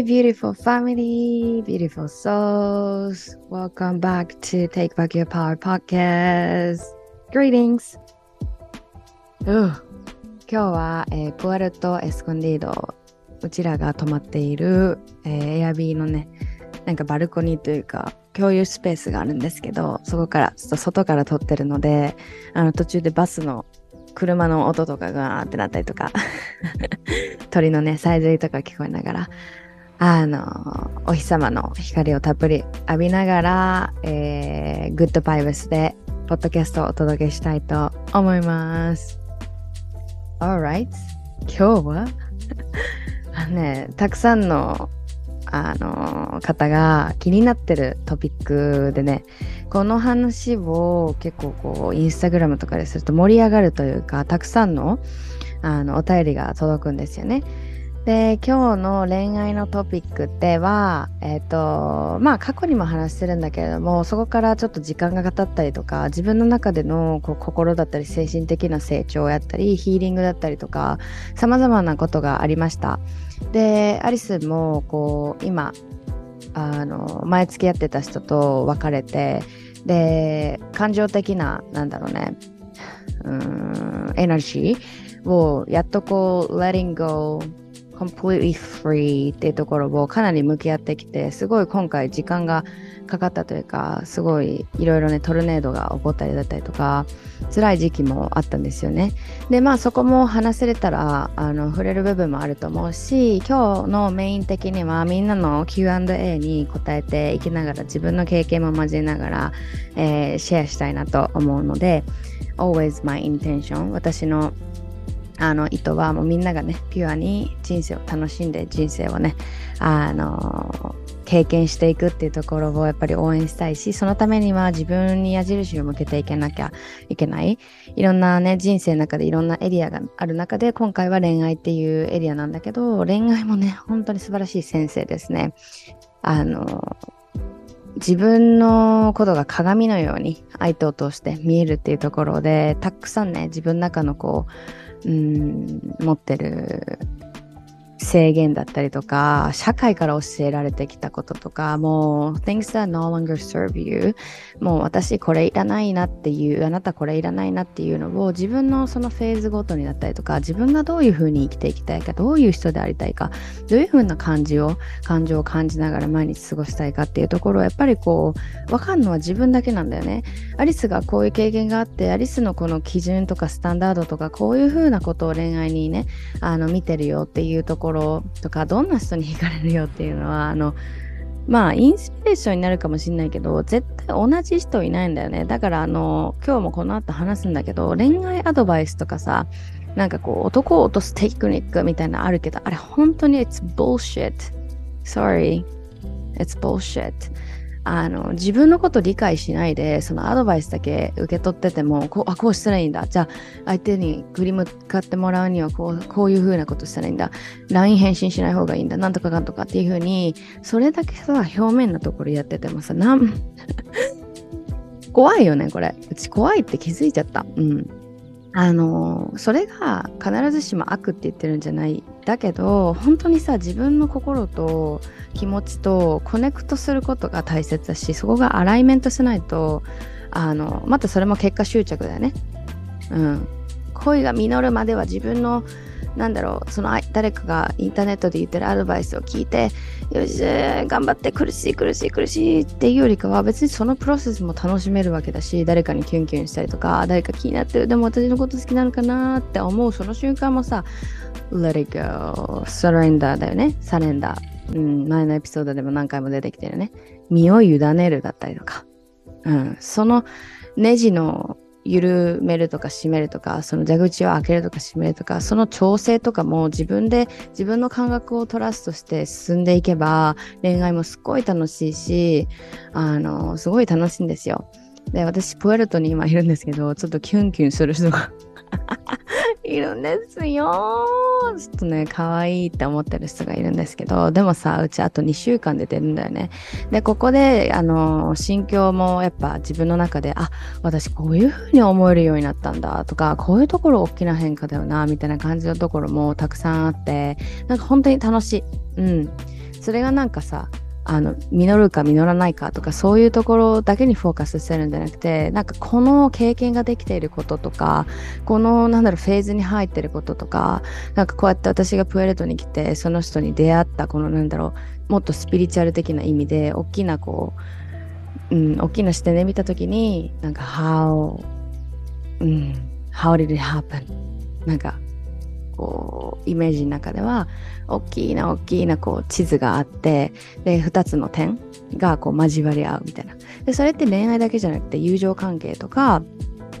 Hey, beautiful family, beautiful souls. Welcome back to Take Back Your Power podcast. Greetings. 今日は、えー、プアルト・エスコンディード、うちらが泊まっている、えー、エアビーのね、なんかバルコニーというか、共有スペースがあるんですけど、そこから、ちょっと外から撮ってるので、あの途中でバスの車の音とかがーってなったりとか 鳥のねさえずりとか聞こえながらあのお日様の光をたっぷり浴びながら、えー、グッドバイブスでポッドキャストをお届けしたいと思います Alright 今日は ねたくさんのあの方が気になってるトピックでねこの話を結構こうインスタグラムとかですると盛り上がるというかたくさんのあのお便りが届くんですよね。で今日の恋愛のトピックではえっ、ー、とまあ過去にも話してるんだけれどもそこからちょっと時間が経ったりとか自分の中でのこう心だったり精神的な成長やったりヒーリングだったりとかさまざまなことがありました。でアリスもこう今あの前付き合ってた人と別れてで感情的ななんだろうねうんエナジーをやっとこう letting go completely free っていうところをかなり向き合ってきてすごい今回時間がかかったというかすごいいろいろねトルネードが起こったりだったりとか辛い時期もあったんですよね。でまあそこも話せれたらあの触れる部分もあると思うし今日のメイン的にはみんなの Q&A に答えていきながら自分の経験も交えながら、えー、シェアしたいなと思うので always my intention 私のあの意図はもうみんながねピュアに人生を楽しんで人生をねあの経験していくっていうところをやっぱり応援したいしそのためには自分に矢印を向けていけなきゃいけない。いろんなね人生の中でいろんなエリアがある中で今回は恋愛っていうエリアなんだけど恋愛もね本当に素晴らしい先生ですね。あの自分のことが鏡のように相手を通して見えるっていうところでたくさんね自分の中のこううん持ってる制限だったりとか、社会から教えられてきたこととか、もう、things that no longer serve you もう私これいらないなっていう、あなたこれいらないなっていうのを自分のそのフェーズごとにだったりとか、自分がどういうふうに生きていきたいか、どういう人でありたいか、どういうふうな感じを、感情を感じながら毎日過ごしたいかっていうところをやっぱりこう、わかるのは自分だけなんだよね。アリスがこういう経験があって、アリスのこの基準とかスタンダードとか、こういうふうなことを恋愛にね、あの見てるよっていうところころとかどんな人に惹かれるよっていうのはあのまあインスピレーションになるかもしんないけど絶対同じ人いないんだよね。だからあの今日もこの後話すんだけど恋愛アドバイスとかさなんかこう男を落とすテクニックみたいなのあるけどあれ本当に it's bullshit sorry it's bullshit あの自分のこと理解しないでそのアドバイスだけ受け取っててもこうあこうしたらいいんだ。じゃあ相手に振り向かってもらうにはこうこういう風なことしたらいいんだ。LINE 返信しない方がいいんだ。なんとかかんとかっていう風にそれだけさ表面のところやっててもさなん 怖いよねこれ。うち怖いって気づいちゃった。うん。あのそれが必ずしも悪って言ってるんじゃない。だけど本当にさ自分の心と気持ちとコネクトすることが大切だしそこがアライメントしないとあのまたそれも結果執着だよね。うん、恋が実るまでは自分のなんだろうその誰かがインターネットで言ってるアドバイスを聞いてよし頑張って苦しい苦しい苦しいっていうよりかは別にそのプロセスも楽しめるわけだし誰かにキュンキュンしたりとか誰か気になってるでも私のこと好きなのかなって思うその瞬間もさ Let it go surrender だよねサレンダーうん、前のエピソードでも何回も出てきてるね。身を委ねるだったりとか。うん、そのネジの緩めるとか閉めるとかその蛇口を開けるとか閉めるとかその調整とかも自分で自分の感覚をトラストして進んでいけば恋愛もすっごい楽しいしあのすごい楽しいんですよ。で私プエルトに今いるんですけどちょっとキュンキュンする人がいるんですよ。ちょっとね、可愛いって思ってる人がいるんですけど、でもさ、うちあと2週間で出るんだよね。で、ここで、あの、心境もやっぱ自分の中で、あ、私こういう風に思えるようになったんだとか、こういうところ大きな変化だよな、みたいな感じのところもたくさんあって、なんか本当に楽しい。うん。それがなんかさ、あの実るか実らないかとかそういうところだけにフォーカスしてるんじゃなくてなんかこの経験ができていることとかこのなんだろうフェーズに入ってることとかなんかこうやって私がプエルトに来てその人に出会ったこのなんだろうもっとスピリチュアル的な意味で大きなこう、うん、大きな視点で見た時になんか How、うん、How did it happen? なんかこうイメージの中では大きな大きなこう地図があってで2つの点がこう交わり合うみたいなでそれって恋愛だけじゃなくて友情関係とか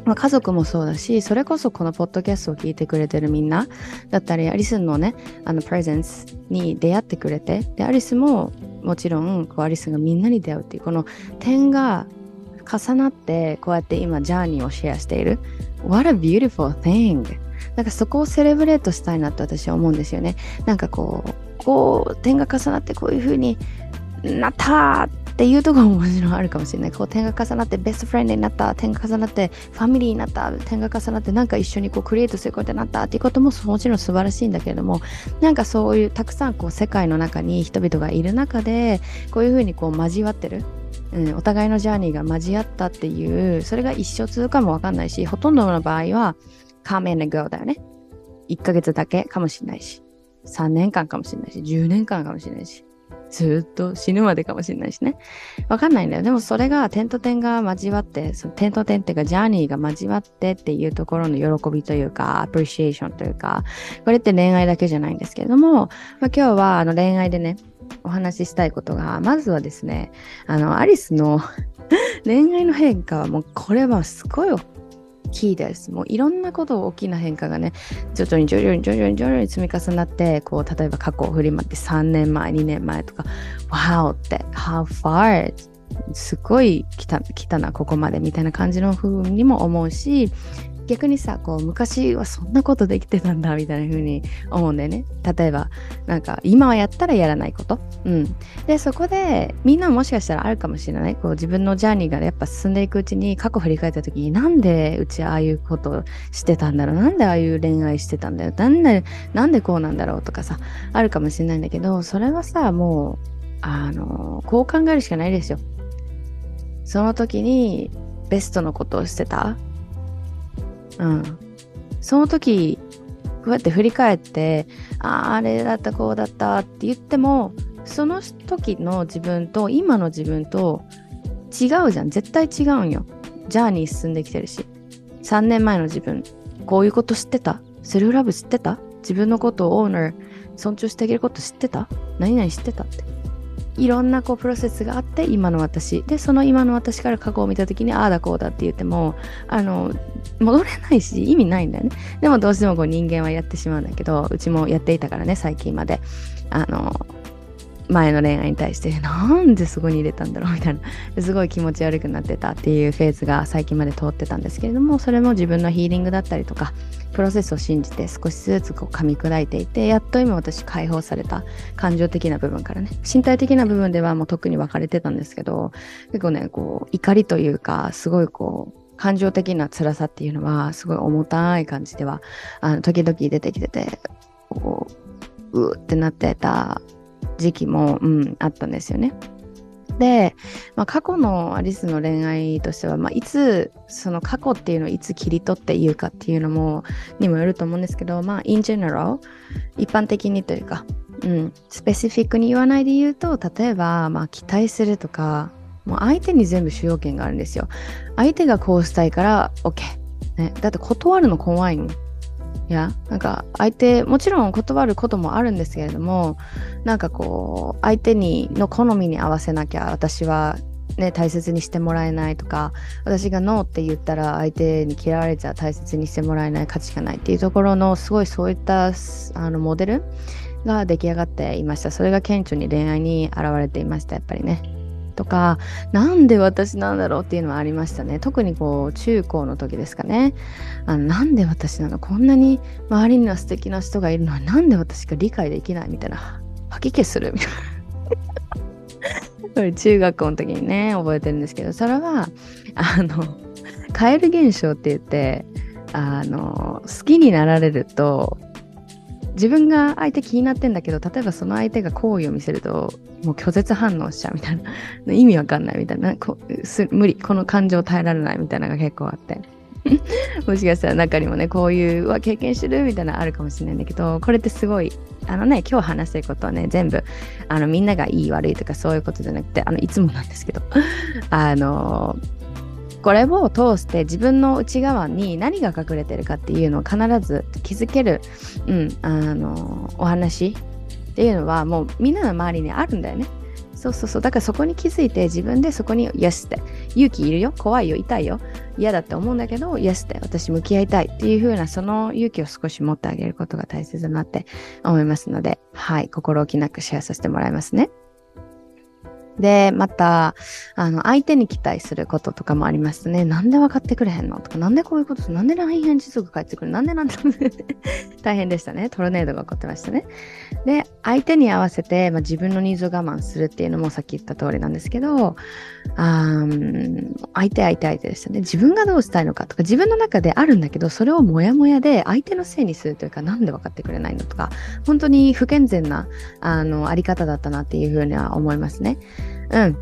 まあ、家族もそうだし、それこそこのポッドキャストを聞いてくれてるみんなだったり、アリスのね、あの、プレゼンスに出会ってくれて、で、アリスももちろん、こう、アリスがみんなに出会うっていう、この点が重なって、こうやって今、ジャーニーをシェアしている。What a beautiful thing! なんかそこをセレブレートしたいなと私は思うんですよね。なんかこう、こう、点が重なってこういう風になったっていうところももちろんあるかもしれない。こう点が重なってベストフレンドになった、点が重なってファミリーになった、点が重なってなんか一緒にこうクリエイトすることになったっていうことももちろん素晴らしいんだけれども、なんかそういうたくさんこう世界の中に人々がいる中で、こういうふうにこう交わってる。うん、お互いのジャーニーが交わったっていうそれが一生続くかもわかんないしほとんどの場合は come and go だよね。1ヶ月だけかもしれないし、3年間かもしれないし、10年間かもしれないし、ずっと死ぬまでかもしれないしね。わかんないんだよ。でもそれが点と点が交わって、その点と点っていうかジャーニーが交わってっていうところの喜びというか、アプリシエーションというか、これって恋愛だけじゃないんですけれども、まあ、今日はあの恋愛でね、お話ししたいことが、まずはですね、あの、アリスの 恋愛の変化はもうこれはすごいキーです。もういろんなこと大きな変化がね、徐々に徐々に徐々に徐々に積み重なって、こう、例えば過去を振り回って3年前、2年前とか、Wow って、How far? すごい来た来たな、ここまでみたいな感じの風にも思うし、逆にさこう昔はそんなことできてたんだみたいな風に思うんだよね。例えばなんか今はやったらやらないこと。うん。でそこでみんなもしかしたらあるかもしれない。こう自分のジャーニーがやっぱ進んでいくうちに過去振り返った時になんでうちああいうことしてたんだろう。なんでああいう恋愛してたんだよ。なんでなんでこうなんだろうとかさあるかもしれないんだけどそれはさもうあのこう考えるしかないですよ。その時にベストのことをしてたうん。その時、こうやって振り返って、ああ、あれだった、こうだったって言っても、その時の自分と今の自分と違うじゃん。絶対違うんよ。ジャーニー進んできてるし。3年前の自分、こういうこと知ってた？セルフラブ知ってた？自分のことをオーナー尊重してあげること知ってた？何々知ってたって。いろんなこうプロセスがあって今の私。でその今の私から過去を見た時にああだこうだって言ってもあの戻れないし意味ないんだよね。でもどうしてもこう人間はやってしまうんだけどうちもやっていたからね最近まで。あの前の恋愛に対して なんでそこに入れたんだろうみたいな。すごい気持ち悪くなってたっていうフェーズが最近まで通ってたんですけれどもそれも自分のヒーリングだったりとかプロセスを信じて少しずつこう噛み砕いていてやっと今私解放された感情的な部分からね身体的な部分ではもう特に分かれてたんですけど結構ねこう怒りというかすごいこう感情的な辛さっていうのはすごい重たい感じではあの時々出てきててこううーってなってた時期も、うん、あったんですよね。で、まあ、過去のアリスの恋愛としては、まあ、いつその過去っていうのをいつ切り取って言うかっていうのもにもよると思うんですけど、まあ、in general 一般的にというか、うん、スペシフィックに言わないで言うと例えば、まあ、期待するとかもう相手に全部主要権があるんですよ。相手がこうしたいから OK、ね、だって断るの怖いのいやなんか相手もちろん断ることもあるんですけれどもなんかこう相手にの好みに合わせなきゃ私はね、大切にしてもらえないとか私がノーって言ったら相手に嫌われちゃ大切にしてもらえない価値がないっていうところのすごいそういったあのモデルが出来上がっていました。それが顕著に恋愛に現れていましたやっぱりね。とかなんで私なんだろうっていうのはありましたね。特にこう中高の時ですかね。あのなんで私なの？こんなに周りには素敵な人がいるのはなんで私が理解できないみたいな。吐き気するみたいな。中学校の時にね覚えてるんですけど。それはあのカエル現象って言ってあの好きになられると自分が相手気になってんだけど例えばその相手が好意を見せるともう拒絶反応しちゃうみたいな。意味わかんないみたいな。こ無理。この感情耐えられないみたいなのが結構あって。もしかしたら中にもねこういうわ経験してるみたいなのあるかもしれないんだけどこれってすごいあのね今日話してることはね全部あのみんながいい悪いとかそういうことじゃなくてあのいつもなんですけど。あのこれを通して自分の内側に何が隠れてるかっていうのを必ず気づける、うん、あのお話っていうのはもうみんなの周りにあるんだよね。そうそうそう。だからそこに気づいて自分でそこに、よしって、勇気いるよ、怖いよ、痛いよ、嫌だって思うんだけど、よしって、私向き合いたいっていう風な、その勇気を少し持ってあげることが大切だなって思いますので、はい、心置きなくシェアさせてもらいますね。で、また、あの、相手に期待することとかもありましたね。なんで分かってくれへんのとか、なんでこういうことなんで LINE 返事すぐ返ってくるなんでなんで 大変でしたね。トルネードが起こってましたね。で、相手に合わせて、まあ、自分のニーズを我慢するっていうのもさっき言った通りなんですけど、あ相手相手相手でしたね。自分がどうしたいのかとか、自分の中であるんだけど、それをモヤモヤで相手のせいにするというか、なんで分かってくれないのとか、本当に不健全な、あの、あり方だったなっていうふうには思いますね。うん。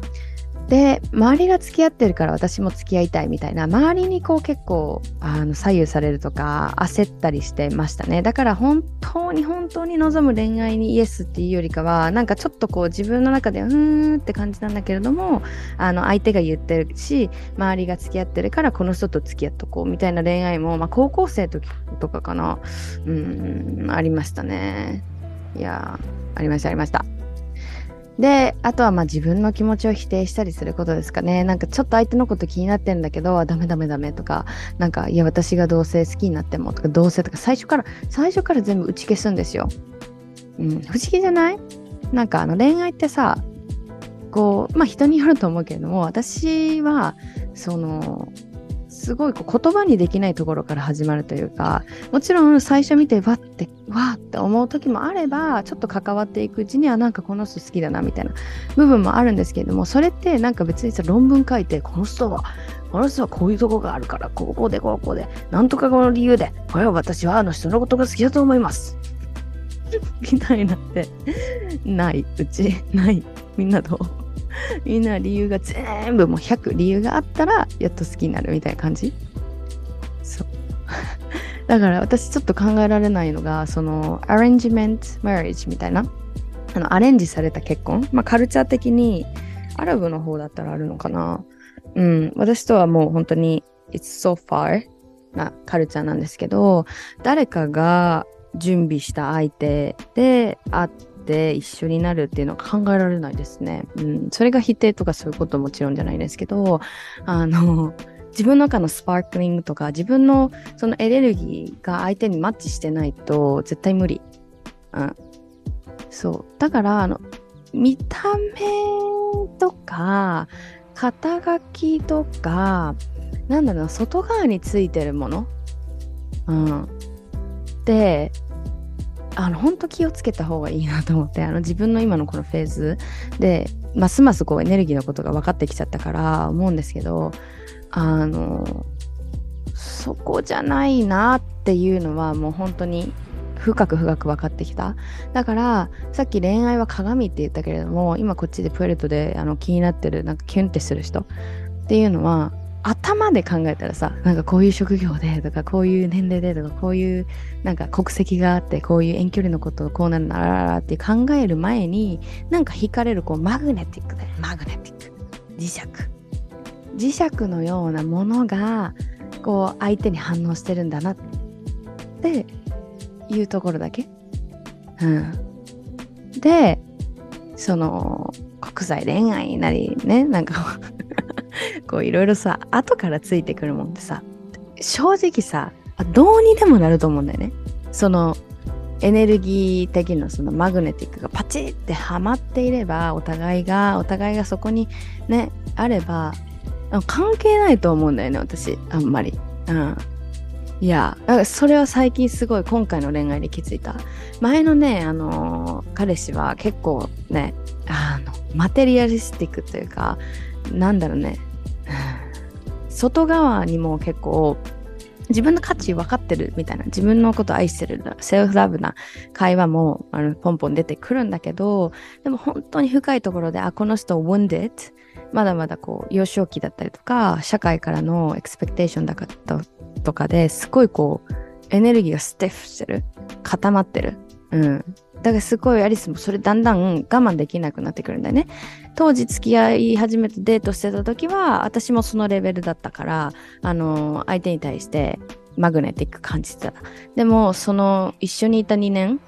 で周りが付き合ってるから私も付き合いたいみたいな周りにこう結構あの左右されるとか焦ったりしてましたね。だから本当に本当に望む恋愛にイエスっていうよりかはなんかちょっとこう自分の中でうーんって感じなんだけれどもあの相手が言ってるし周りが付き合ってるからこの人と付き合っとこうみたいな恋愛も、まあ、高校生時とかかな。うんありましたね。いやありましたありました。で、あとはまあ自分の気持ちを否定したりすることですかね。なんかちょっと相手のこと気になってんだけど、ダメダメダメとか、なんか、いや、私がどうせ好きになってもとか、どうせとか、最初から、最初から全部打ち消すんですよ。うん、不思議じゃない？なんかあの恋愛ってさ、こう、まあ人によると思うけれども、私は、その、すごいこう言葉にできないところから始まるというかもちろん最初見てわってわって思う時もあればちょっと関わっていくうちにはなんかこの人好きだなみたいな部分もあるんですけれどもそれってなんか別にさ論文書いてこの人はこの人はこういうとこがあるからここでここでなんとかこの理由でこれは私はあの人のことが好きだと思います。みたいなってないうちないみんなどうみんな理由が全部もう100理由があったらやっと好きになるみたいな感じ？そう。だから私ちょっと考えられないのがそのアレンジメントマリッジみたいな。あのアレンジされた結婚？まあカルチャー的にアラブの方だったらあるのかな。うん。私とはもう本当に It's so far なカルチャーなんですけど誰かが準備した相手で会って一緒になるっていうのは考えられないですね。うん、それが否定とかそういうこともちろんじゃないですけど、あの、自分の中のスパークリングとか自分のそのエネルギーが相手にマッチしてないと絶対無理。うん。そう。だから、あの、見た目とか、肩書きとか、なんだろう、外側についてるもの。うん。で、あの本当気をつけた方がいいなと思ってあの自分の今のこのフェーズでますますこうエネルギーのことが分かってきちゃったから思うんですけどあのそこじゃないなっていうのはもう本当に深く深く分かってきた。だからさっき恋愛は鏡って言ったけれども今こっちでプエルトであの気になってるなんかキュンってする人っていうのは頭で考えたらさなんかこういう職業でとかこういう年齢でとかこういうなんか国籍があってこういう遠距離のことをこうなるなららって考える前になんか惹かれるこうマグネティックでマグネティック。磁石磁石のようなものがこう相手に反応してるんだなっていうところだけ。うん、でその国際恋愛なりねなんか 構いろいろさ後からついてくるもんってさ正直さどうにでもなると思うんだよねそのエネルギー的なそのマグネティックがパチッてはまっていればお互いがお互いがそこにねあれば関係ないと思うんだよね私あんまり。うんいや、それは最近すごい今回の恋愛で気づいた。前のね、あのー、彼氏は結構ね、あの、マテリアリスティックというか、なんだろうね、外側にも結構自分の価値分かってるみたいな、自分のこと愛してる、セルフラブな会話もあのポンポン出てくるんだけど、でも本当に深いところで、あ、この人 wounded まだまだこう幼少期だったりとか社会からのエクスペクテーションだったとかですごいこうエネルギーがステッフしてる固まってる。うん。だからすごいアリスもそれだんだん我慢できなくなってくるんだよね。当時付き合い始めてデートしてた時は私もそのレベルだったからあの相手に対してマグネティック感じてた。でもその一緒にいた2年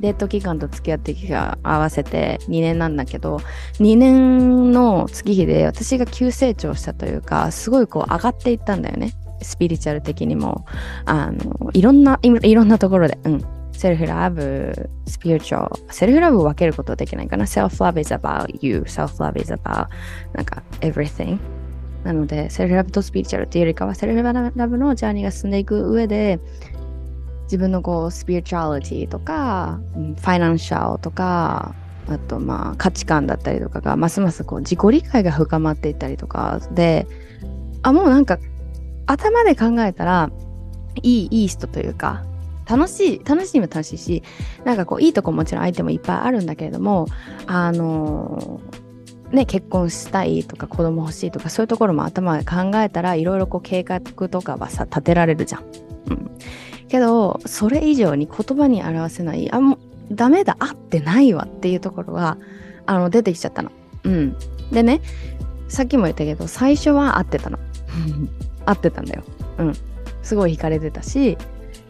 デート期間と付き合ってきが合わせて2年なんだけど2年の月日で私が急成長したというかすごいこう上がっていったんだよね。スピリチュアル的にも。あのいろんないろんなところで。うん。 self-love、スピリチュアル。 self-love を分けることはできないかな。self-love is about you. self-love is about なんか everything. なので、 self-love とスピリチュアルっていうよりかは、 self-love の journey が進んでいく上で、自分のこう spirituality とか、ファイナンシャルとかあとまあ価値観だったりとかがますますこう自己理解が深まっていったりとかであもうなんか頭で考えたらいいいい人というか楽しい楽しいも楽しいしなんかこういいとこもちろん相手もいっぱいあるんだけれどもあのね、結婚したいとか子供欲しいとかそういうところも頭で考えたらいろいろこう計画とかはさ立てられるじゃん。うん、けどそれ以上に言葉に表せないあもうダメだ合ってないわっていうところがあの出てきちゃったの。うん、でねさっきも言ったけど最初は合ってたの。合ってたんだよ。うん。すごい惹かれてたし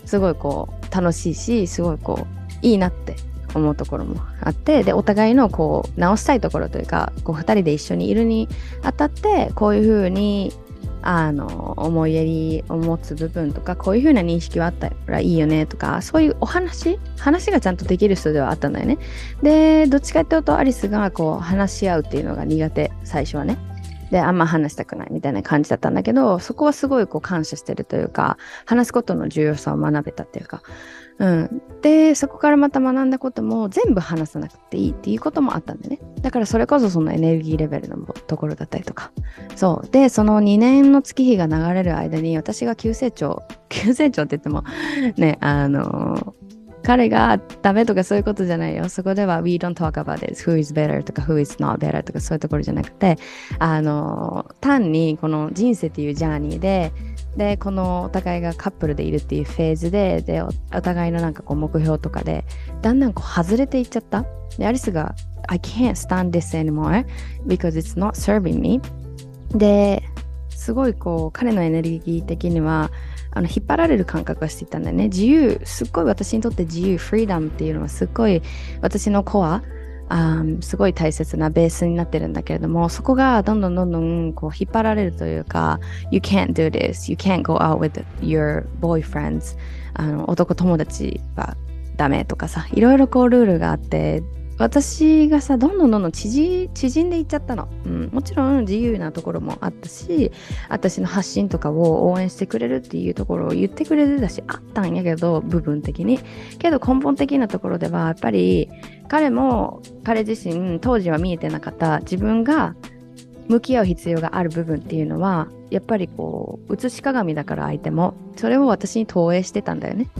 すごいこう楽しいしすごいこういいなって思うところもあってでお互いのこう直したいところというかこう2人で一緒にいるにあたってこういうふうにあの思いやりを持つ部分とかこういう風な認識はあったらいいよねとかそういうお話話がちゃんとできる人ではあったんだよね。でどっちかっていうとアリスがこう話し合うっていうのが苦手最初はね。であんま話したくないみたいな感じだったんだけどそこはすごいこう感謝してるというか話すことの重要さを学べたっていうか。うん、でそこからまた学んだことも全部話さなくていいっていうこともあったんでね。だからそれこそそのエネルギーレベルのところだったりとか。そう。でその2年の月日が流れる間に私が急成長 急成長って言ってもねあの彼がダメとかそういうことじゃないよ。そこでは We don't talk about this. Who is better とか Who is not better とかそういうところじゃなくて、あの、単にこの人生っていうジャーニーで、でこのお互いがカップルでいるっていうフェーズででお互いのなんかこう目標とかでだんだんこう外れていっちゃったでアリスが I can't stand this anymore because it's not serving me ですごいこう彼のエネルギー的にはあの引っ張られる感覚がしていたんだよね。自由すっごい私にとって自由フリーダムっていうのはすっごい私のコアあすごい大切なベースになってるんだけれどもそこがどんどんどんどんこう引っ張られるというか You can't do this you can't go out with your boyfriends あの男友達はダメとかさいろいろこうルールがあって私がさどんどんどんどん縮縮んでいっちゃったの、うん、もちろん自由なところもあったし私の発信とかを応援してくれるっていうところを言ってくれてたしあったんやけど部分的に。けど根本的なところではやっぱり彼も彼自身当時は見えてなかった。自分が向き合う必要がある部分っていうのはやっぱりこう映し鏡だから相手もそれを私に投影してたんだよね。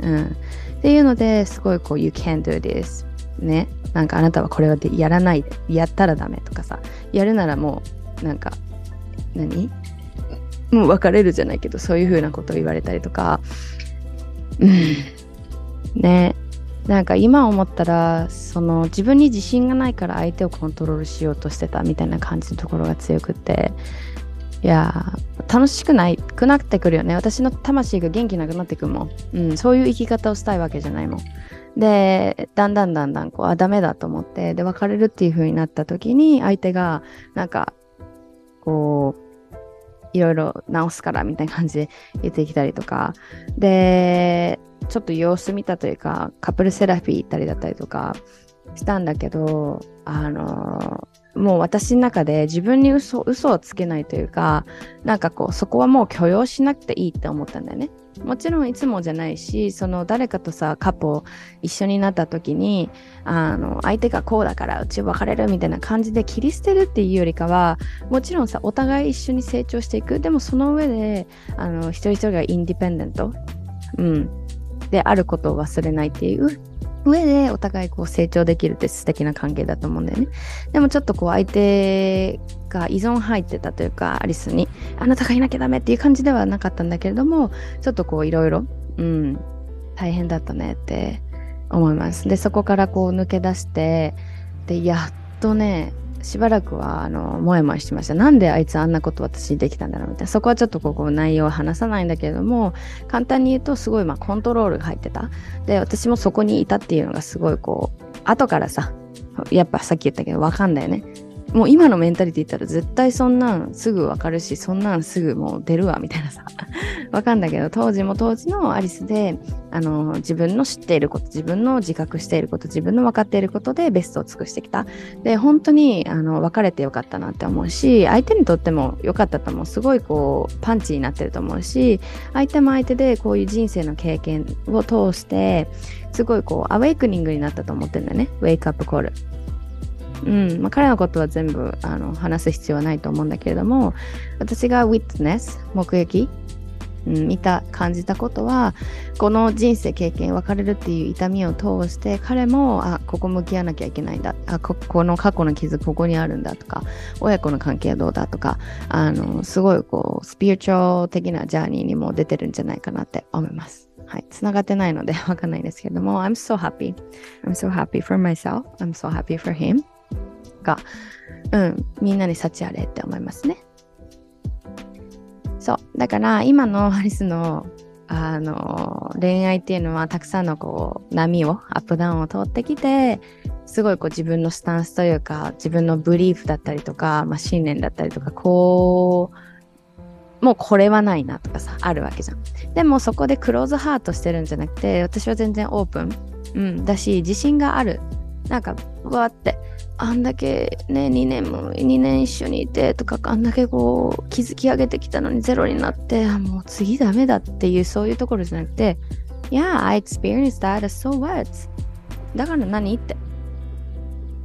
うん、っていうのですごいこう「You can do this」ね。なんかあなたはこれはでやらないやったらダメとかさやるならもうなんか何？もう別れるじゃないけどそういうふうなことを言われたりとか。うん。ね。なんか今思ったらその自分に自信がないから相手をコントロールしようとしてたみたいな感じのところが強くて。いや楽しくないくなってくるよね。私の魂が元気なくなってくるもん、うん、そういう生き方をしたいわけじゃないもん。でだんだんだんだんこうあダメだと思ってで別れるっていう風になった時に相手がなんかこういろいろ直すからみたいな感じで言ってきたりとかでちょっと様子見たというかカップルセラピー行ったりだったりとかしたんだけどあのもう私の中で自分に嘘嘘をつけないというかなんかこうそこはもう許容しなくていいって思ったんだよね。もちろんいつもじゃないしその誰かとさ過去一緒になった時にあの相手がこうだからうち別れるみたいな感じで切り捨てるっていうよりかはもちろんさお互い一緒に成長していく。でもその上であの一人一人がインディペンデント、うん、であることを忘れないっていう上でお互いこう成長できるって素敵な関係だと思うんだよね。でもちょっとこう相手が依存入ってたというかアリスにあなたがいなきゃダメっていう感じではなかったんだけれどもちょっとこういろいろうん大変だったねって思います。でそこからこう抜け出してでやっとねしばらくはあのもやもやしてました。なんであいつあんなこと私にできたんだろうみたいな。そこはちょっとここ内容は話さないんだけれども、簡単に言うとすごいまあコントロールが入ってた。で、私もそこにいたっていうのがすごいこう、後からさ、やっぱさっき言ったけどわかんだよね。もう今のメンタリティ言ったら絶対そんなんすぐわかるし、そんなんすぐもう出るわみたいなさ、わかんだけど、当時も当時のアリスで、あの、自分の知っていること、自分の自覚していること、自分の分かっていることでベストを尽くしてきた。で、本当に、あの、別れてよかったなって思うし、相手にとってもよかったと思う。すごいこう、パンチになってると思うし、相手も相手でこういう人生の経験を通して、すごいこう、アウェイクニングになったと思ってるんだよね。ウェイクアップコール。うんまあ、彼のことは全部あの話す必要はないと思うんだけれども私が witness 目撃、うん、見た感じたことはこの人生経験別れるっていう痛みを通して彼もあここ向き合わなきゃいけないんだあここの過去の傷ここにあるんだとか親子の関係はどうだとかあのすごいこうスピリチュアル的なジャーニーにも出てるんじゃないかなって思います。はい、つながってないのでわかんないんですけれども、I'm so happy. I'm so happy for myself. I'm so happy for him. が、うん、みんなに幸あれって思いますね。そう。だから今の アリスのあの恋愛っていうのはたくさんのこう波をアップダウンを通ってきてすごいこう自分のスタンスというか自分のブリーフだったりとか、まあ、信念だったりとかこうもうこれはないなとかさあるわけじゃんでもそこでクローズハートしてるんじゃなくて私は全然オープン、うん、だし自信があるなんかわってあんだけね2年も2年一緒にいてとかあんだけこう築き上げてきたのにゼロになってもう次ダメだっていうそういうところじゃなくて Yeah, I experienced that, so what? だから何って。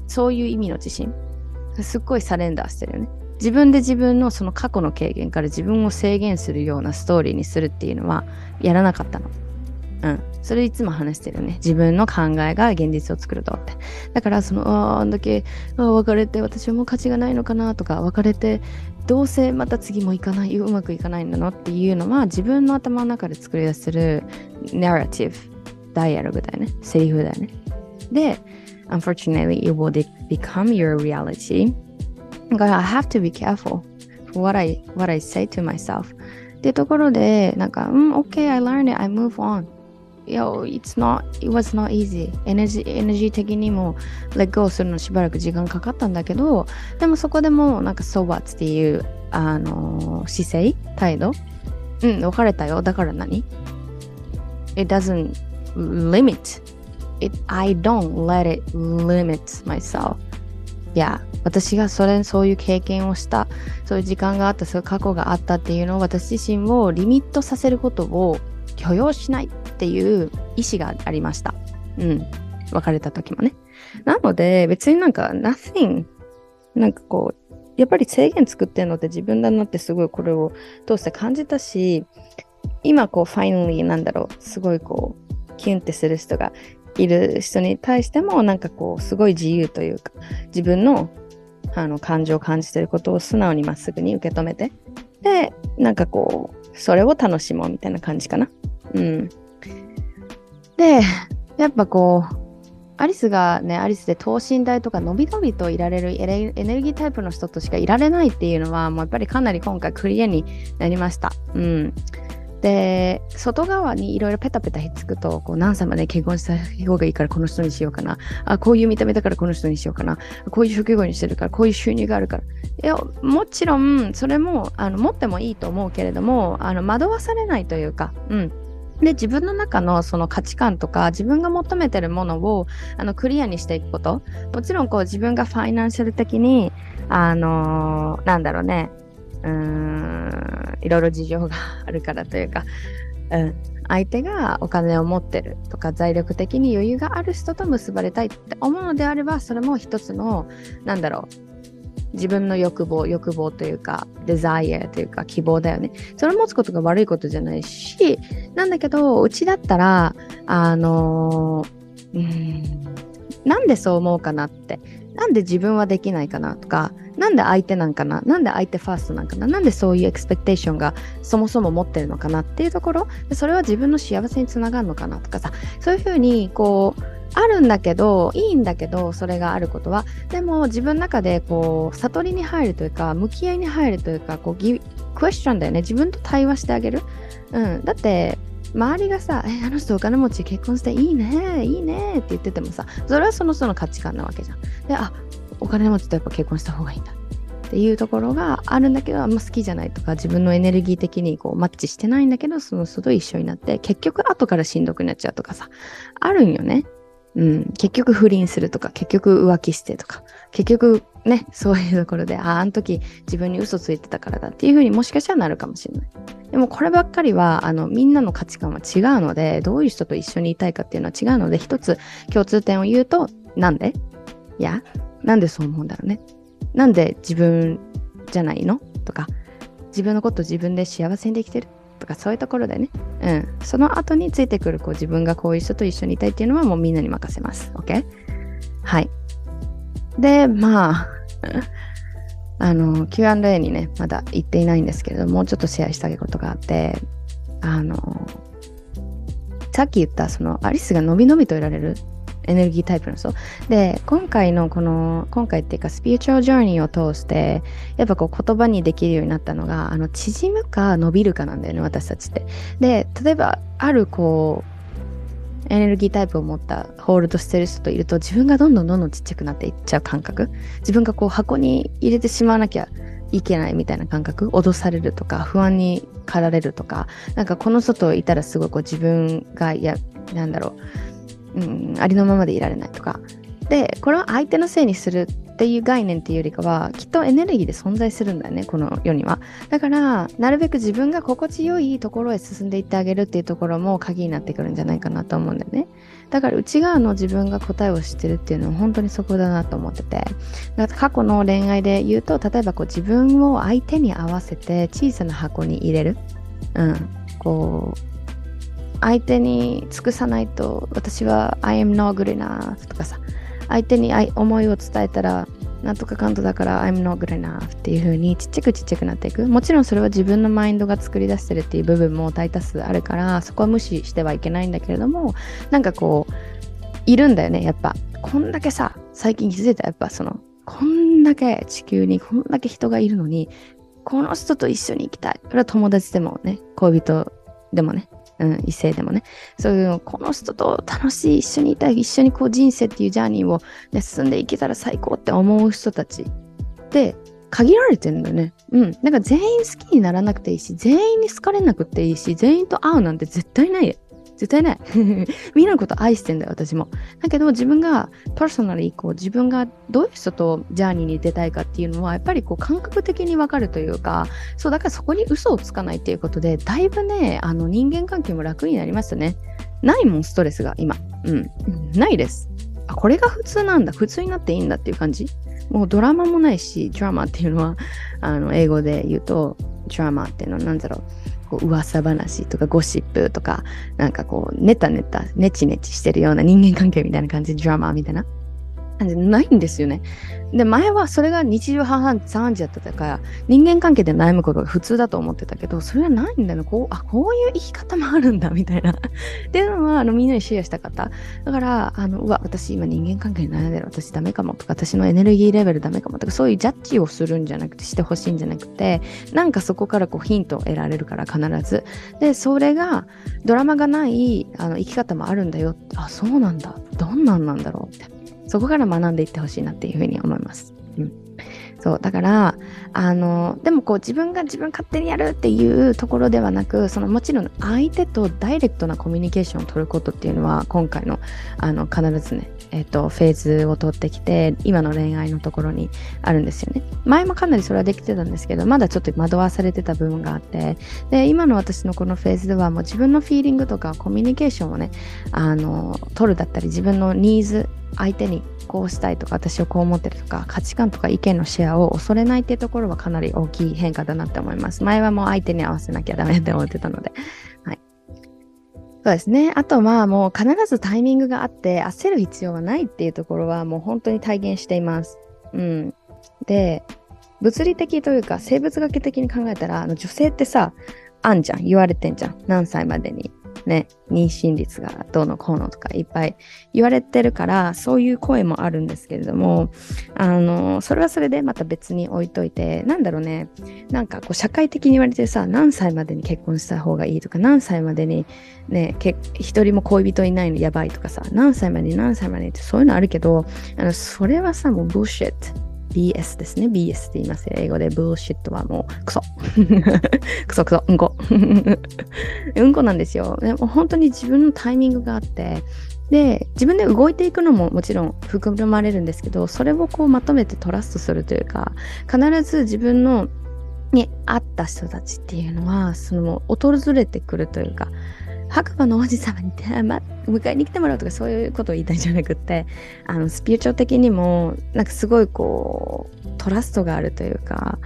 そういう意味の自信。すっごいサレンダーしてるよね。自分で自分のその過去の経験から自分を制限するようなストーリーにするっていうのはやらなかったの。うん。それいつも話してるね。自分の考えが現実を作るとって。だから、その、ああ、あんだけ、あ別れて私はもう価値がないのかなとか、別れて、どうせまた次もいかない、うまくいかないんだのっていうのは、自分の頭の中で作り出せるナラティブ、ダイアログだよね。セリフだよね。で、unfortunately, it will become your reality. だから、I have to be careful for what I, what I say to myself. っていうところで、なんか、うん、OK, I learned it, I move on. Yo, it's not, it was not easy. エネジエネジー的にも let go するのしばらく時間かかったんだけど、でもそこでもなんか so what っていうあの姿勢、態度？うん、別れたよ。だから何 ?It doesn't limit. It, I don't let it limit myself. いや、私がそれ、そういう経験をした、そういう時間があった、そういう過去があったっていうのを私自身をリミットさせることを許容しないっていう意思がありました。うん。別れた時もね。なので、別になんか、nothing。なんかこう、やっぱり制限作ってるのって自分だなってすごいこれを通して感じたし、今こう、ファイナリーなんだろう、すごいこう、キュンってする人がいる人に対しても、なんかこう、すごい自由というか、自分のあの感情を感じてることを素直にまっすぐに受け止めて、で、なんかこう、それを楽しもうみたいな感じかな。うん。で、やっぱこう、アリスがね、アリスで等身大とか伸び伸びといられるエネルギータイプの人としかいられないっていうのは、もうやっぱりかなり今回クリアになりました。うん。で、で外側にいろいろペタペタひっつくとこう何歳まで結婚した方がいいからこの人にしようかな。あこういう見た目だからこの人にしようかな。こういう職業にしてるからこういう収入があるから。いやもちろんそれもあの持ってもいいと思うけれどもあの惑わされないというか、うん、で自分の中のその価値観とか自分が求めてるものをあのクリアにしていくこと。もちろんこう自分がファイナンシャル的にあのー、なんだろうね。うーんいろいろ事情があるからというか、うん、相手がお金を持ってるとか財力的に余裕がある人と結ばれたいって思うのであればそれも一つのなんだろう。自分の欲望欲望というかデザイアというか希望だよね。それを持つことが悪いことじゃないしなんだけどうちだったらあのうんなんでそう思うかなって。なんで自分はできないかなとかなんで相手なんかななんで相手ファーストなんかななんでそういうエクスペクテーションがそもそも持ってるのかなっていうところ。それは自分の幸せにつながるのかなとかさ。そういうふうにこうあるんだけどいいんだけどそれがあることはでも自分の中でこう悟りに入るというか向き合いに入るというかこうギクエスチョンだよね自分と対話してあげる、うん、だって周りがさ「えあの人お金持ち結婚していいねいいね」って言っててもさそれはその人の価値観なわけじゃん。であお金持ちとやっぱ結婚した方がいいんだっていうところがあるんだけどあんま好きじゃないとか自分のエネルギー的にこうマッチしてないんだけどその人と一緒になって結局後からしんどくなっちゃうとかさあるんよね。うん、結局不倫するとか、結局浮気してとか、結局ね、そういうところで、ああ、あの時自分に嘘ついてたからだっていうふうにもしかしたらなるかもしれない。でもこればっかりは、あの、みんなの価値観は違うので、どういう人と一緒にいたいかっていうのは違うので、一つ共通点を言うと、なんで？いや、なんでそう思うんだろうね。なんで自分じゃないの？とか、自分のこと自分で幸せにできてる？かそういうところでね、うん、その後についてくるこう自分がこういう人と一緒にいたいっていうのはもうみんなに任せます。OK? はい。で、まあ、あの、Q&A にね、まだ行っていないんですけれども、うちょっとシェアしたいことがあって、あの、さっき言ったそのアリスがのびのびといられるエネルギータイプの人。で、今回のこの、今回っていうか、スピリチュアルジャーニーを通して、やっぱこう言葉にできるようになったのが、あの、縮むか伸びるかなんだよね、私たちって。で、例えば、あるこう、エネルギータイプを持ったホールドしてる人といると自分がどんどんどんどんちっちゃくなっていっちゃう感覚自分がこう箱に入れてしまわなきゃいけないみたいな感覚脅されるとか不安に駆られるとかなんかこの外いたらすごいこう自分がいやなんだろううん、ありのままでいられないとか。でこれは相手のせいにするっていう概念っていうよりかはきっとエネルギーで存在するんだよねこの世には。だからなるべく自分が心地よいところへ進んでいってあげるっていうところも鍵になってくるんじゃないかなと思うんだよね。だから内側の自分が答えを知ってるっていうのは本当にそこだなと思ってて。過去の恋愛で言うと例えばこう自分を相手に合わせて小さな箱に入れる。うん。こう相手に尽くさないと私は I am not good enough とかさ相手に思いを伝えたらなんとかかんとだから I'm not good enough っていう風にちっちゃくちっちゃくなっていく。もちろんそれは自分のマインドが作り出してるっていう部分も大多数あるからそこは無視してはいけないんだけれどもなんかこういるんだよねやっぱ。こんだけさ最近気づいた？やっぱそのこんだけ地球にこんだけ人がいるのにこの人と一緒に行きたい。これは友達でもね恋人でもね。うん、異性でもねそういうのこの人と楽しい一緒にいたい一緒にこう人生っていうジャーニーを、ね、進んでいけたら最高って思う人たちって限られてるんだよね。うん。だから全員好きにならなくていいし、全員に好かれなくていいし、全員と会うなんて絶対ない絶対ない。みんなのこと愛してんだよ、私も。だけど自分がパーソナルにこう自分がどういう人とジャーニーに出たいかっていうのはやっぱりこう感覚的にわかるというか、そうだからそこに嘘をつかないっていうことで、だいぶね、あの人間関係も楽になりましたね。ないもん、ストレスが今。うん。ないです。あ、これが普通なんだ。普通になっていいんだっていう感じ。もうドラマもないし、ドラマっていうのは、あの、英語で言うと、ドラマっていうのは何だろう。こう噂話とかゴシップとか、なんかこう、ネタネタ、ネチネチしてるような人間関係みたいな感じでドラマみたいな。感じないんですよね。で、前はそれが日常半々三時だったから、人間関係で悩むことが普通だと思ってたけど、それはないんだよこう、あ、こういう生き方もあるんだ、みたいな。っていうのは、あの、みんなにシェアしたかった。だから、あの、うわ、私今人間関係に悩んでる。私ダメかもとか、私のエネルギーレベルダメかもとか、そういうジャッジをするんじゃなくて、してほしいんじゃなくて、なんかそこからこうヒントを得られるから、必ず。で、それが、ドラマがないあの生き方もあるんだよ。あ、そうなんだ。どんなんなんだろうって。そこから学んでいってほしいなっていうふうに思います。うん、そうだからあのでもこう自分が自分勝手にやるっていうところではなくそのもちろん相手とダイレクトなコミュニケーションを取ることっていうのは今回のあの必ずねえっ、とフェーズを取ってきて今の恋愛のところにあるんですよね。前もかなりそれはできてたんですけどまだちょっと惑わされてた部分があってで今の私のこのフェーズではもう自分のフィーリングとかコミュニケーションをねあの取るだったり自分のニーズ相手にこうしたいとか私をこう思ってるとか価値観とか意見のシェアを恐れないっていうところはかなり大きい変化だなって思います。前はもう相手に合わせなきゃダメって思ってたので。そうですね。あとはもう必ずタイミングがあって焦る必要はないっていうところはもう本当に体現しています。うん。で物理的というか生物学的に考えたらあの女性ってさあんじゃん。言われてんじゃん。何歳までに。ね、妊娠率がどうのこうのとかいっぱい言われてるから、そういう声もあるんですけれども、あの、それはそれでまた別に置いといて、なんだろうね、なんかこう社会的に言われてさ、何歳までに結婚した方がいいとか、何歳までにね、一人も恋人いないのやばいとかさ、何歳までに何歳までにってそういうのあるけど、あのそれはさ、もうブルシット。BS ですね。BS って言います。英語でブルシットはもうクソ。クソクソ、うんこ。うんこなんですよ。でも本当に自分のタイミングがあって、で、自分で動いていくのももちろん含まれるんですけど、それをこうまとめてトラストするというか、必ず自分のに会った人たちっていうのは、その訪れてくるというか、白馬の王子様に、迎えに来てもらうとかそういうことを言いたいんじゃなくってあのスピリチュアル的にもなんかすごいこうトラストがあるというか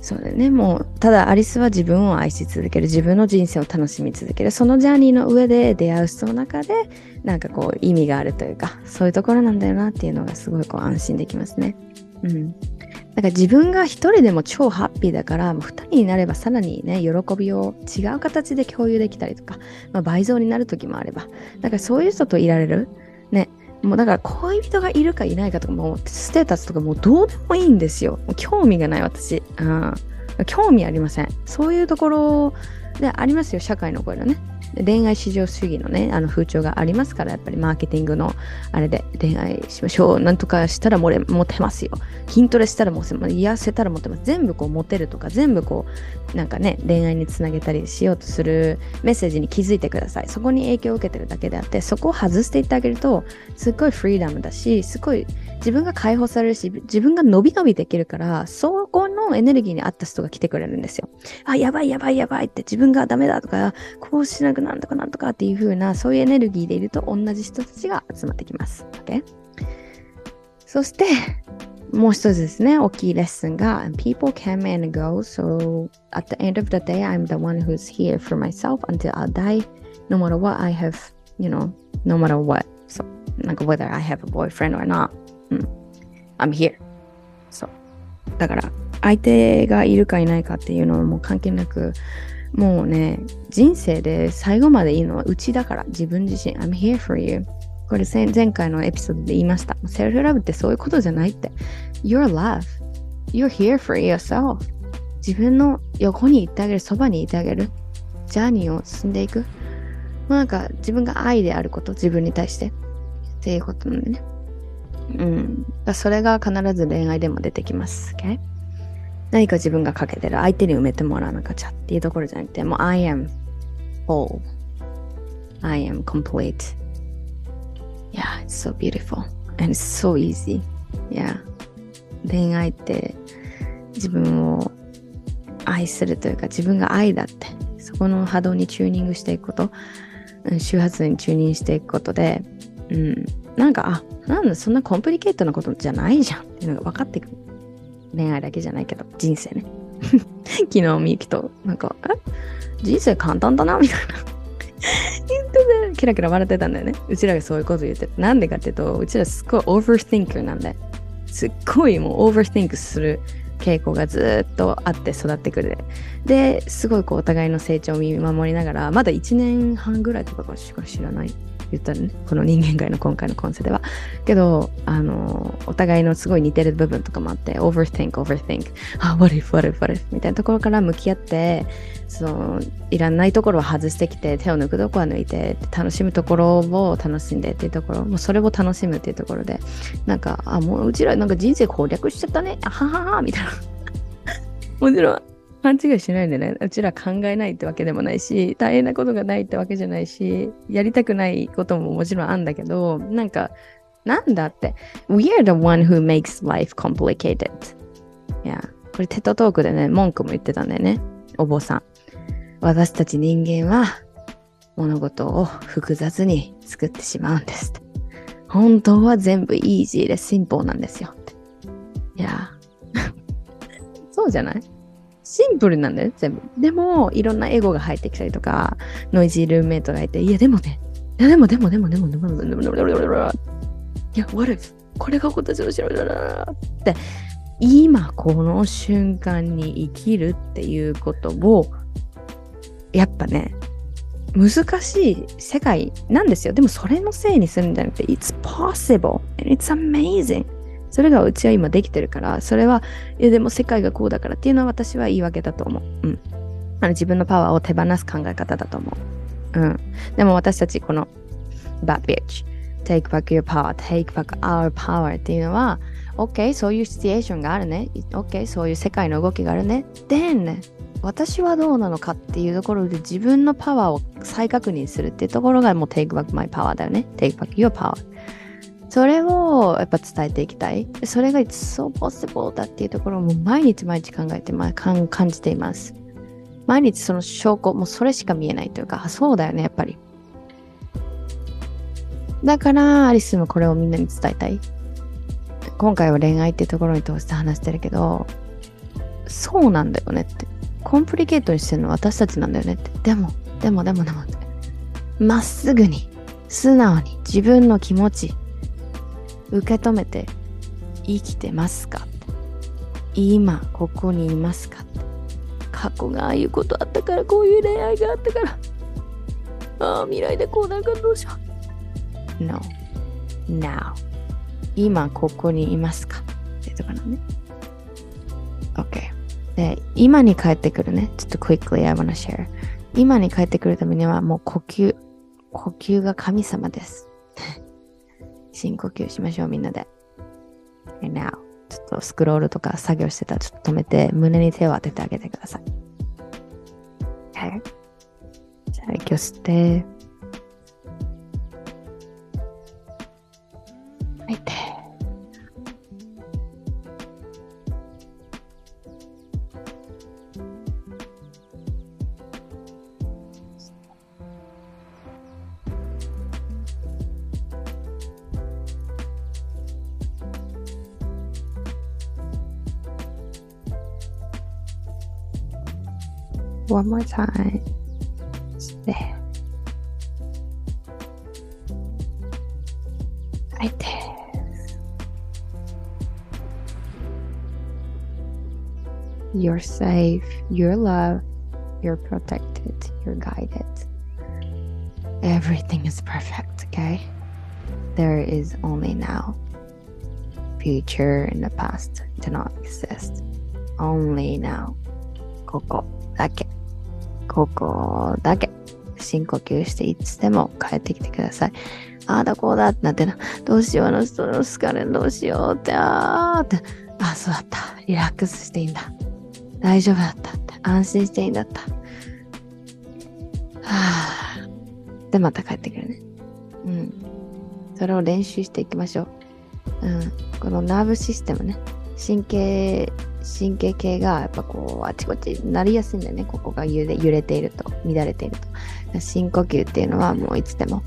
そうだねもうただアリスは自分を愛し続ける自分の人生を楽しみ続けるそのジャーニーの上で出会う人の中でなんかこう意味があるというかそういうところなんだよなっていうのがすごいこう安心できますね。うんだか自分が一人でも超ハッピーだから、二人になればさらにね、喜びを違う形で共有できたりとか、まあ、倍増になる時もあれば、だからそういう人といられる？ね。もうだから恋人がいるかいないかとか、もうステータスとかもうどうでもいいんですよ。興味がない私。うん。興味ありません。そういうところでありますよ、社会の声のね。恋愛至上主義のね、あの風潮がありますから、やっぱりマーケティングのあれで恋愛しましょう。なんとかしたらモテますよ。筋トレしたらもう癒せたらモテます。全部こうモテるとか、全部こう、なんかね、恋愛につなげたりしようとするメッセージに気づいてください。そこに影響を受けてるだけであって、そこを外していってあげると、すっごいフリーダムだし、すごい自分が解放されるし、自分が伸び伸びできるから、そこのエネルギーに合った人が来てくれるんですよ。あ、やばいやばいやばいって自分がダメだとか、こうしなくなんとかなんとかっていう風な、そういうエネルギーでいると同じ人たちが集まってきます。Okay? そして、もう一つですね、大きいレッスンが、People come and go, so at the end of the day, I'm the one who's here for myself until I die, no matter what I have, you know, no matter what. So, なんか whether I have a boyfriend or not, うん、I'm here. そう。だから、相手がいるかいないかっていうのはもう関係なく、もうね、人生で最後までいいのはうちだから、自分自身。I'm here for you. これ前回のエピソードで言いました。セルフラブってそういうことじゃないって。Your love. You're here for yourself. 自分の横に行ってあげる、そばにいてあげる。ジャーニーを進んでいく。まあ、なんか自分が愛であること、自分に対して。っていうことなんでね。うん。それが必ず恋愛でも出てきます。Okay? 何か自分がかけてる相手に埋めてもらわなきゃっていうところじゃなくて、もう I am whole. I am complete. Yeah, it's so beautiful. And it's so easy. Yeah. 恋愛って自分を愛するというか自分が愛だってそこの波動にチューニングしていくこと周波数にチューニングしていくことで、うん、なんかあなんだそんなコンプリケートなことじゃないじゃんっていうのが分かってくる恋愛だけじゃないけど、人生ね。昨日みゆきと、なんか、え人生簡単だなみたいな。言ってキラキラ笑ってたんだよね。うちらがそういうこと言ってなんでかっていうと、うちらすっごい overthinker なんで、すっごいもう overthink する傾向がずっとあって育ってくるで。すごいこうお互いの成長を見守りながら、まだ1年半ぐらいとかしか知らない言ったね、この人間界の今回のコンセでは。けど、あの、お互いのすごい似てる部分とかもあって、overthink, overthink, あ、what if, what if, what if みたいなところから向き合って、その、いらないところを外してきて、手を抜くとこは抜いて、楽しむところを楽しんでっていうところ、もうそれを楽しむっていうところで、なんか、あ、もううちらなんか人生攻略しちゃったね、あははは、みたいな。もちろん、勘違いしないでね。うちら考えないってわけでもないし、大変なことがないってわけじゃないし、やりたくないことももちろんあんだけど、なんか、なんだって。We are the one who makes life complicated. いや、これテトトークでね、文句も言ってたんだよね。お坊さん。私たち人間は物事を複雑に作ってしまうんです本当は全部イージーでシンプルなんですよいや、そうじゃない？シンプルなんだよ、全部。でも、いろんなエゴが入ってきたりとか、ノイジールームメイトがいて、いや、でもね、いや、でも、でも、でも、でも、でも、でも、でも、でも、でも、でも、いや、what if? これが私の知らって、今この瞬間に生きるっていうことを、やっぱね、難しい世界なんですよ。でもそれのせいにするんじゃなくて、It's possible and it's amazing. それがうちは今できてるから、それは、え、でも世界がこうだからっていうのは私は言い訳だと思う。うん。あの自分のパワーを手放す考え方だと思う。うん。でも私たちこの Bad Bitch, Take back your power, take back our power っていうのは、OK、そういうシチュエーションがあるね。OK、そういう世界の動きがあるね。then 私はどうなのかっていうところで自分のパワーを再確認するっていうところがもう Take back my power だよね。Take back your power。それをやっぱ伝えていきたい。それが It's so possible だっていうところも毎日毎日考えて、まあ、感じています。毎日その証拠、もうそれしか見えないというか、そうだよね、やっぱり。だから、アリスもこれをみんなに伝えたい。今回は恋愛っていうところに通して話してるけど、そうなんだよねって。コンプリケートにしてるのは私たちなんだよねって。でも、でも、でも、でもって。まっすぐに、素直に自分の気持ち、受け止めて生きてますか？今ここにいますか？過去がああいうことあったからこういう恋愛があったから。ああ未来でこうなるかどうしよう。No. Now. 今ここにいますか？ってところね。OK で今に帰ってくるね。ちょっと quickly I wanna share. 今に帰ってくるためにはもう呼吸呼吸が神様です。深呼吸しましょう、みんなで。And now, ちょっとスクロールとか作業してたらちょっと止めて、胸に手を当ててあげてください。はい。じゃあ、息を吸って、吐いて。one more time. Stay. Right there. You're safe, you're loved, you're protected, you're guided. Everything is perfect, okay? There is only now. Future and the past do not exist. Only now. ここだけ。 ここだけ深呼吸していつでも帰ってきてください。ああだこうだってなってな。どうしようあの人の疲れどうしようって、ああって。ああ、そうだった。リラックスしていいんだ。大丈夫だったって。安心していいんだった。はあ。で、また帰ってくるね。うん。それを練習していきましょう。うん。このナーブシステムね。神経神経系がやっぱこうあちこちなりやすいんだよね。ここが揺れ揺れていると乱れていると深呼吸っていうのはもういつでも。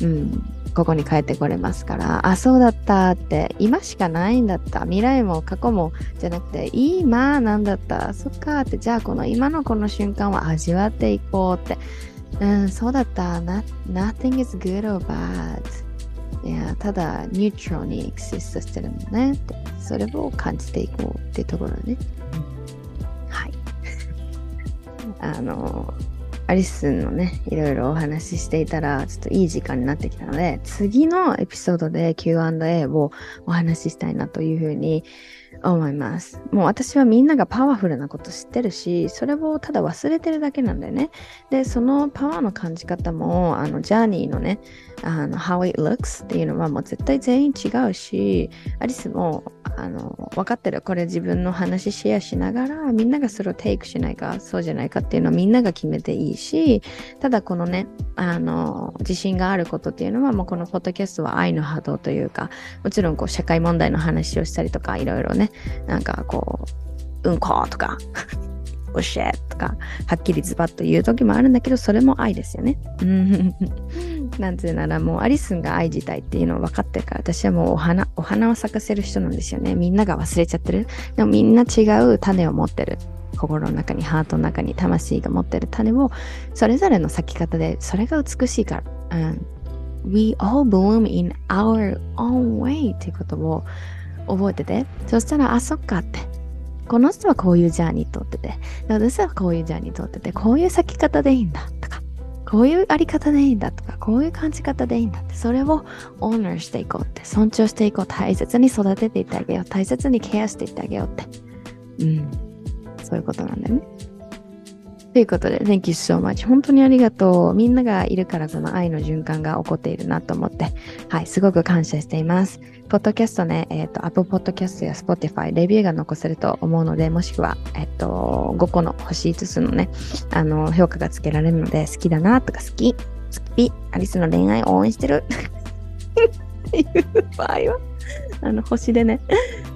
うん。ここに帰ってこれますから。あそうだったって今しかないんだった。未来も過去もじゃなくて今なんだった。そっかってじゃあこの今のこの瞬間を味わっていこうって。うん、そうだった。Not, nothing is good or bad. いや、ただ、ニュートラルにエクシストしてるのね。それを感じていこうってところね。はい。あの、アリスのね、いろいろお話ししていたら、ちょっといい時間になってきたので、次のエピソードで Q&A をお話ししたいなというふうに思います。もう私はみんながパワフルなこと知ってるし、それをただ忘れてるだけなんだよね。で、そのパワーの感じ方も、あの、ジャーニーのね、あの、how it looks っていうのはもう絶対全員違うし、アリスも、あの、分かってる。これ自分の話シェアしながら、みんながそれをテイクしないか、そうじゃないかっていうのはみんなが決めていいし、ただこのね、あの、自信があることっていうのは、もうこのポッドキャストは愛の波動というか、もちろんこう社会問題の話をしたりとか、いろいろね、なんかこう、うんことか、おしゃとか、はっきりズバッと言う時もあるんだけど、それも愛ですよね。なんていうなら、もうアリスンが愛自体っていうのを分かってるから、私はもうお花、お花を咲かせる人なんですよね。みんなが忘れちゃってる。でもみんな違う種を持ってる。心の中に、ハートの中に魂が持ってる種を、それぞれの咲き方で、それが美しいから。うん。We all bloom in our own way っていうことを覚えてて、そしたら、あ、そっかって。この人はこういうジャーニー通ってて、私はこういうジャーニー通ってて、こういう咲き方でいいんだとか、こういうあり方でいいんだとか、こういう感じ方でいいんだって、それをオーナーしていこうって、尊重していこう、大切に育てていってあげよう、大切にケアしていってあげようって。うん。そういうことなんだよね。ということで、Thank you so much. 本当にありがとう。みんながいるからこの愛の循環が起こっているなと思って、はい、すごく感謝しています。ポッドキャストね、えっ、ー、と、Apple Podcast や Spotify、レビューが残せると思うので、もしくは、えっ、ー、と、5個の星5つのね、あの、評価がつけられるので、好きだなとか好き、好き、アリスの恋愛を応援してる っていう場合は、あの、星でね、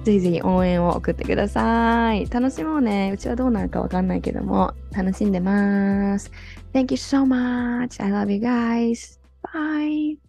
ぜひぜひ応援を送ってください。楽しもうね。うちはどうなるかわかんないけども、楽しんでます。Thank you so much. I love you guys. Bye.